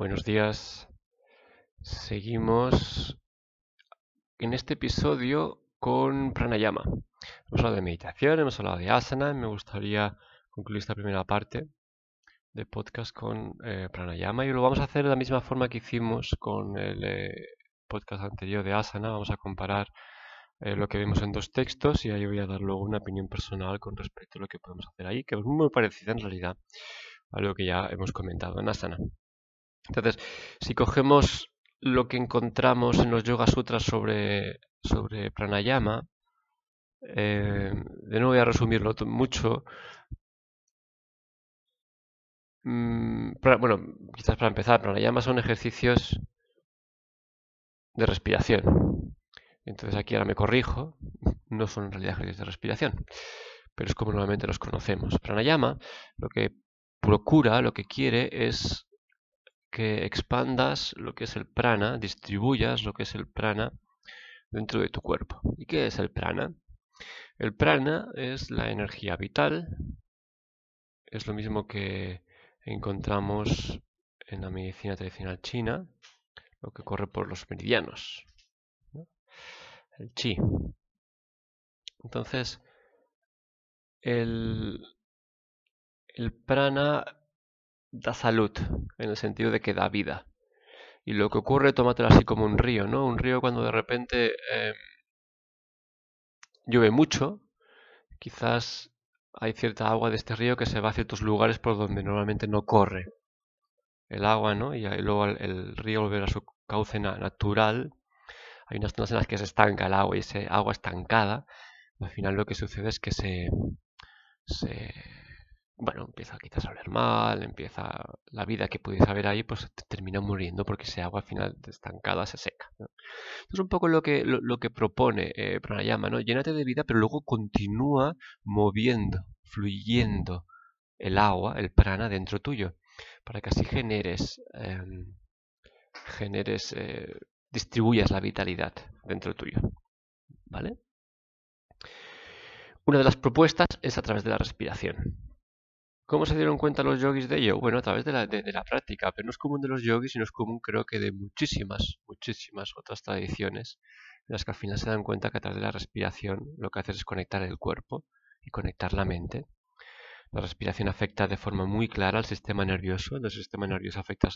Buenos días. Seguimos en este episodio con pranayama. Hemos hablado de meditación, hemos hablado de asana. Me gustaría concluir esta primera parte de podcast con eh, pranayama y lo vamos a hacer de la misma forma que hicimos con el eh, podcast anterior de asana. Vamos a comparar eh, lo que vemos en dos textos y ahí voy a dar luego una opinión personal con respecto a lo que podemos hacer ahí, que es muy parecida en realidad a lo que ya hemos comentado en asana. Entonces, si cogemos lo que encontramos en los Yoga Sutras sobre, sobre pranayama, de nuevo voy a resumirlo mucho, Mm, bueno, quizás para empezar, pranayama son ejercicios de respiración. Entonces aquí ahora me corrijo, no son en realidad ejercicios de respiración, pero es como normalmente los conocemos. Pranayama lo que procura, lo que quiere es que expandas lo que es el prana, distribuyas lo que es el prana dentro de tu cuerpo. ¿Y qué es el prana? El prana es la energía vital, es lo mismo que encontramos en la medicina tradicional china lo que corre por los meridianos, el chi. Entonces, el, el prana da salud, en el sentido de que da vida. Y lo que ocurre, tómatelo así como un río, ¿no? Un río cuando de repente em, llueve mucho, quizás hay cierta agua de este río que se va a ciertos lugares por donde normalmente no corre el agua, ¿no? Y, luego el, río volverá a su cauce natural. Hay unas zonas en las que se estanca el agua y ese agua estancada, al final lo que sucede es que se, se bueno, empieza quizás a oler mal, empieza la vida que pudiese haber ahí, pues termina muriendo porque ese agua al final estancada se seca. Es un poco lo que, lo, que propone eh, Pranayama, ¿no? Llénate de vida, pero luego continúa moviendo, fluyendo el agua, el prana dentro tuyo, para que así generes, em, generes, eh, distribuyas la vitalidad dentro tuyo. ¿Vale? Una de las propuestas es a través de la respiración. ¿Cómo se dieron cuenta los yogis de ello? Bueno, a través de la, práctica, pero no es común de los yogis, sino es común creo que de muchísimas, muchísimas otras tradiciones, en las que al final se dan cuenta que a través de la respiración lo que haces es conectar el cuerpo y conectar la mente. La respiración afecta de forma muy clara al sistema nervioso, el sistema nervioso afecta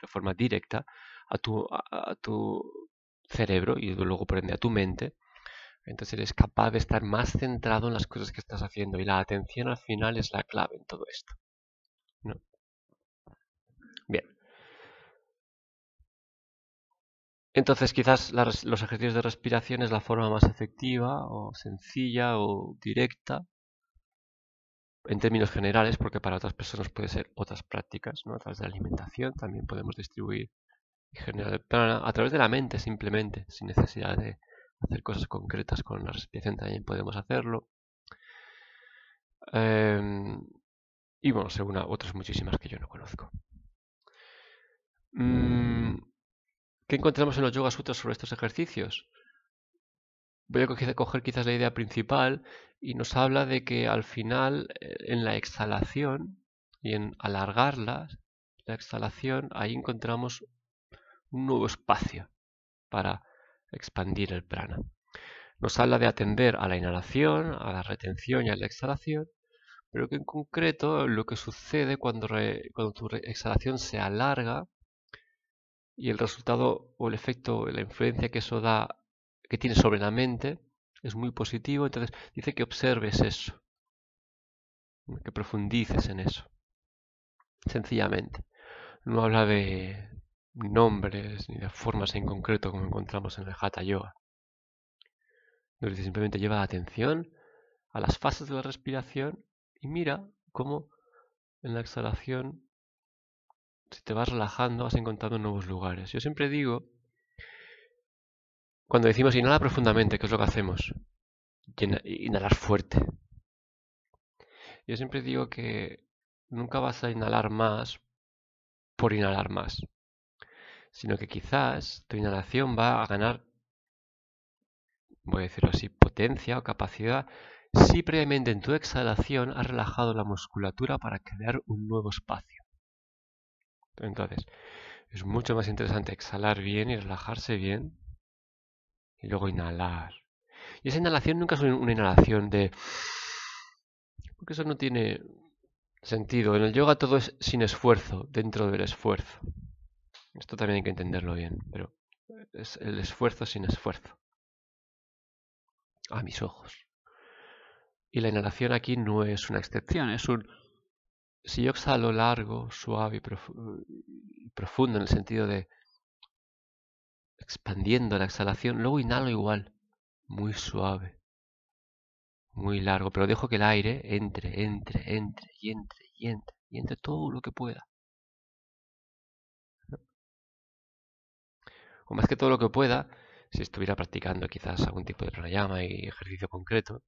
de forma directa a tu, a tu cerebro y luego por ende a tu mente entonces eres capaz de estar más centrado en las cosas que estás haciendo y la atención al final es la clave en todo esto. Bien. Entonces quizás los ejercicios de respiración es la forma más efectiva o sencilla o directa en términos generales, porque para otras personas puede ser otras prácticas, ¿no? a través de la alimentación también podemos distribuir y generar a través de la mente simplemente, sin necesidad de hacer cosas concretas con la respiración también podemos hacerlo. Em, y bueno, según otras muchísimas que yo no conozco. Mm, ¿Qué encontramos en los Yoga Sutras sobre estos ejercicios? Voy a coger, quizás la idea principal y nos habla de que al final, eh, en la exhalación y en alargarla, la exhalación, ahí encontramos un nuevo espacio para expandir el prana. Nos habla de atender a la inhalación, a la retención y a la exhalación, pero que en concreto lo que sucede cuando, cuando tu exhalación se alarga y el resultado o el efecto, la influencia que eso da, que tiene sobre la mente, es muy positivo. Entonces dice que observes eso, que profundices en eso, sencillamente. No habla de, nombres ni de formas en concreto como encontramos en el Hatha Yoga. Nos simplemente lleva atención a las fases de la respiración y mira cómo en la exhalación, si te vas relajando, vas encontrando nuevos lugares. Yo siempre digo, cuando decimos inhala profundamente, ¿qué es lo que hacemos? Inhalar fuerte. Yo siempre digo que nunca vas a inhalar más por inhalar más sino que quizás tu inhalación va a ganar, voy a decirlo así, potencia o capacidad si previamente en tu exhalación has relajado la musculatura para crear un nuevo espacio. Entonces, Es mucho más interesante exhalar bien y relajarse bien. Y luego inhalar. Y esa inhalación nunca es una inhalación de... Porque eso no tiene sentido. En el yoga todo es sin esfuerzo, dentro del esfuerzo. Esto también hay que entenderlo bien, pero es el esfuerzo sin esfuerzo. A mis ojos. Y la inhalación aquí no es una excepción, es un... Si yo exhalo largo, suave y, profundo en el sentido de expandiendo la exhalación, luego inhalo igual, muy suave, muy largo, pero dejo que el aire entre, entre, entre y entre y entre y entre todo lo que pueda. O más que todo lo que pueda, si estuviera practicando quizás algún tipo de pranayama y ejercicio concreto,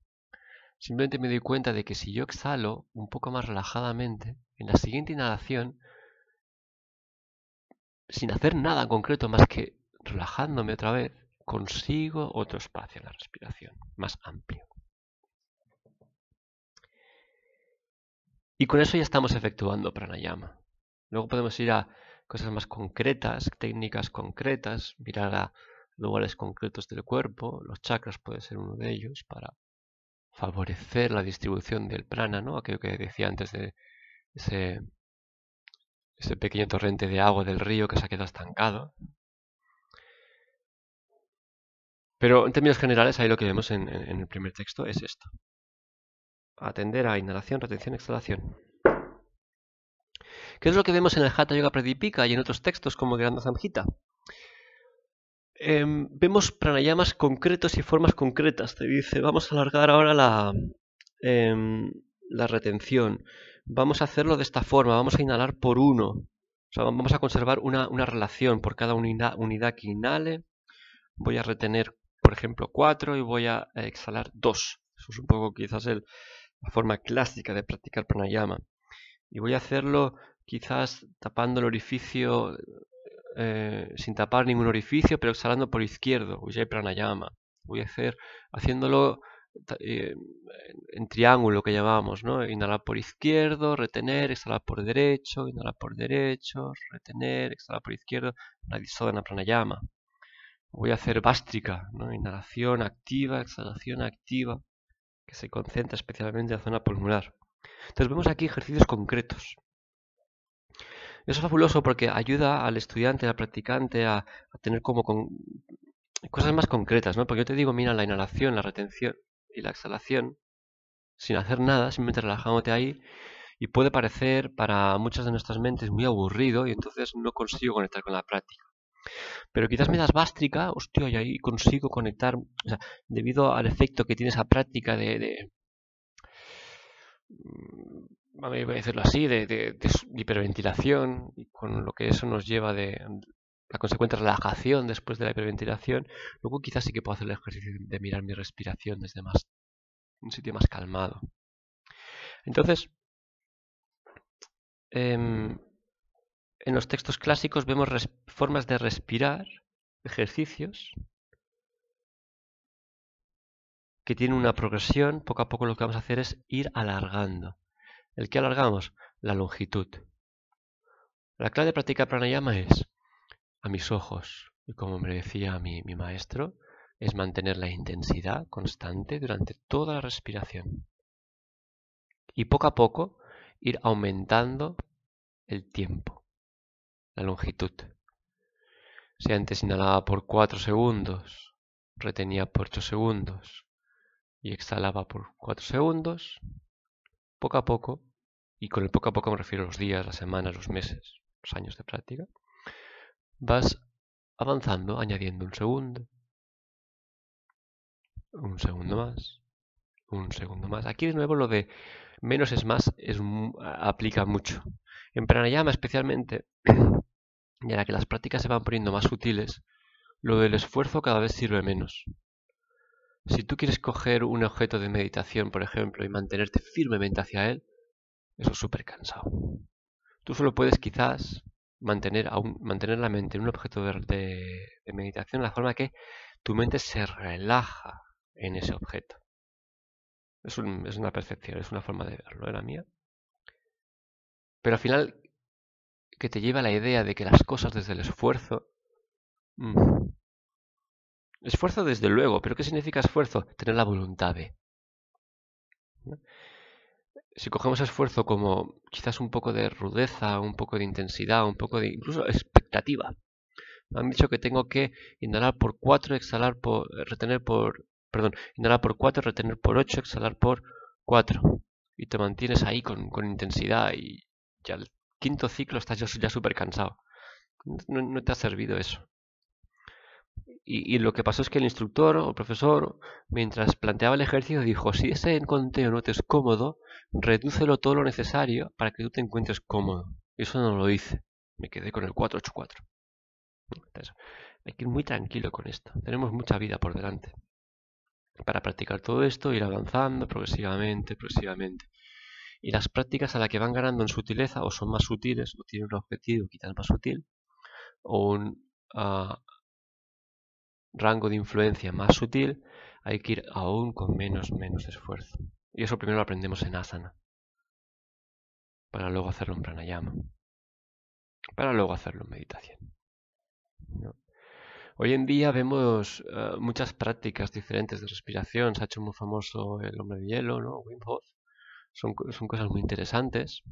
simplemente me doy cuenta de que si yo exhalo un poco más relajadamente, en la siguiente inhalación, sin hacer nada en concreto más que relajándome otra vez, consigo otro espacio en la respiración, más amplio. Y con eso ya estamos efectuando pranayama. Luego podemos ir a cosas más concretas, técnicas concretas, mirar a lugares concretos del cuerpo. Los chakras puede ser uno de ellos para favorecer la distribución del prana, ¿no? Aquello que decía antes de ese, pequeño torrente de agua del río que se ha quedado estancado. Pero en términos generales, ahí lo que vemos en el primer texto es esto atender a inhalación, retención, exhalación. ¿Qué es lo que vemos en el Hatha Yoga Pradipika y en otros textos como Granda Samhita? Em, vemos pranayamas concretos y formas concretas. Te dice, vamos a alargar ahora la, em, la retención. Vamos a hacerlo de esta forma, vamos a inhalar por uno. O sea, vamos a conservar una, una relación por cada unidad, unidad que inhale. Voy a retener, por ejemplo, cuatro y voy a exhalar dos. Eso es un poco quizás el, la forma clásica de practicar pranayama. Y voy a hacerlo quizás tapando el orificio, eh, sin tapar ningún orificio, pero exhalando por izquierdo, Ujjayi pranayama. Voy a hacer haciéndolo eh, en triángulo que llamamos, ¿no? Inhalar por izquierdo, retener, exhalar por derecho, inhalar por derecho, retener, exhalar por izquierdo, Nadisodana pranayama. Voy a hacer bástrica, ¿no? Inhalación activa, exhalación activa que se concentra especialmente en la zona pulmonar. Entonces vemos aquí ejercicios concretos. Eso es fabuloso porque ayuda al estudiante, al practicante a, tener como cosas más concretas, ¿no? Porque yo te digo, mira, la inhalación, la retención y la exhalación, sin hacer nada, simplemente relajándote ahí, y puede parecer para muchas de nuestras mentes muy aburrido y entonces no consigo conectar con la práctica. Pero quizás me das bástrica, hostia, y ahí consigo conectar, debido al efecto que tiene esa práctica de, de voy a decirlo así, de, hiperventilación, y con lo que eso nos lleva de la consecuente relajación después de la hiperventilación, luego quizás sí que puedo hacer el ejercicio de mirar mi respiración desde más un sitio más calmado. Entonces, em, en los textos clásicos vemos formas de respirar, ejercicios, que tienen una progresión. Poco a poco lo que vamos a hacer es ir alargando. ¿El que alargamos? La longitud. La clave de practicar pranayama es, a mis ojos, y como me decía mi, mi maestro, es mantener la intensidad constante durante toda la respiración. Y poco a poco ir aumentando el tiempo la longitud. Si antes inhalaba por 4 segundos, retenía por 8 segundos y exhalaba por 4 segundos, poco a poco, y con el poco a poco me refiero a los días, las semanas, los meses, los años de práctica, vas avanzando, añadiendo un segundo, un segundo más, un segundo más. Aquí de nuevo lo de menos es más es, aplica mucho. En pranayama especialmente y la que las prácticas se van poniendo más sutiles, lo del esfuerzo cada vez sirve menos. Si tú quieres coger un objeto de meditación, por ejemplo, y mantenerte firmemente hacia él, eso es súper cansado. Tú solo puedes quizás mantener, mantener la mente en un objeto de, meditación de la forma que tu mente se relaja en ese objeto. Es, es una percepción, es una forma de verlo, era mía. Pero al final que te lleva a la idea de que las cosas desde el esfuerzo... Mm, esfuerzo desde luego, pero ¿qué significa esfuerzo? Tener la voluntad de. Si cogemos esfuerzo como quizás un poco de rudeza, un poco de intensidad, un poco de incluso expectativa. Me han dicho que tengo que inhalar por 4, exhalar por, retener por, perdón, inhalar por 4, retener por 8, exhalar por 4. Y te mantienes ahí con, con intensidad y ya el quinto ciclo estás ya súper cansado. No, te ha servido eso. Y, lo que pasó es que el instructor o el profesor, mientras planteaba el ejercicio, dijo, si ese conteo no te es cómodo, redúcelo todo lo necesario para que tú te encuentres cómodo. Y eso no lo hice. Me quedé con el 484. Entonces, hay que ir muy tranquilo con esto. Tenemos mucha vida por delante. Para practicar todo esto, ir avanzando progresivamente, progresivamente. Y las prácticas a la que van ganando en sutileza o son más sutiles o tienen un objetivo quizás más sutil o un ah, rango de influencia más sutil, hay que ir aún con menos, menos esfuerzo. Y eso primero lo aprendemos en asana, para luego hacerlo en pranayama, para luego hacerlo en meditación. Hoy en día vemos ah, muchas prácticas diferentes de respiración. Se ha hecho muy famoso el hombre de hielo, ¿no? Wim Hof son, cosas muy interesantes,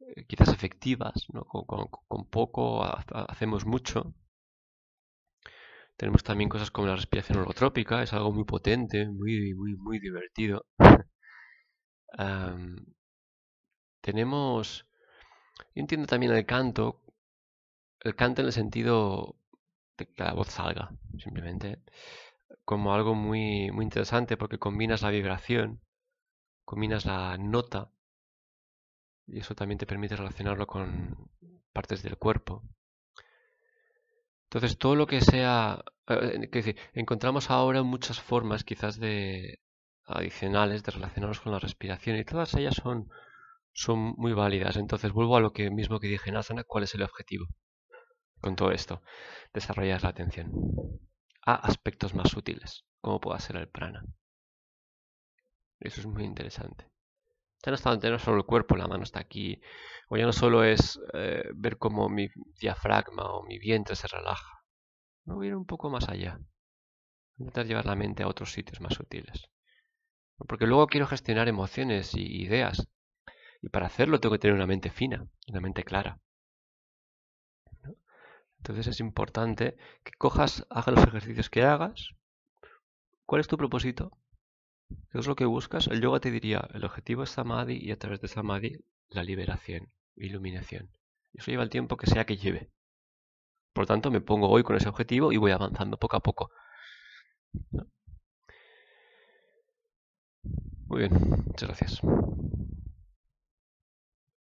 eh, quizás efectivas, con, poco hacemos mucho. Tenemos también cosas como la respiración holotrópica, es algo muy potente, muy, muy, muy divertido. tenemos, yo entiendo también el canto, el canto en el sentido de que la voz salga, simplemente, como algo muy, muy interesante porque combinas la vibración combinas la nota y eso también te permite relacionarlo con partes del cuerpo. Entonces, todo lo que sea, eh, decir, encontramos ahora muchas formas quizás de adicionales de relacionarnos con la respiración y todas ellas son, son muy válidas. Entonces, vuelvo a lo que mismo que dije en Asana, ¿cuál es el objetivo con todo esto? Desarrollar la atención a aspectos más sutiles, como pueda ser el prana. Eso es muy interesante. Ya no está no solo el cuerpo, la mano está aquí. O ya no solo es eh, ver cómo mi diafragma o mi vientre se relaja. No ir un poco más allá. Intentar llevar la mente a otros sitios más sutiles. Porque luego quiero gestionar emociones y ideas. Y para hacerlo tengo que tener una mente fina, una mente clara. Entonces es importante que cojas, hagas los ejercicios que hagas. ¿Cuál es tu propósito? ¿Qué es lo que buscas? El yoga te diría, el objetivo es samadhi y a través de samadhi la liberación, iluminación. Eso lleva el tiempo que sea que lleve. Por tanto, me pongo hoy con ese objetivo y voy avanzando poco a poco. Muy bien, muchas gracias.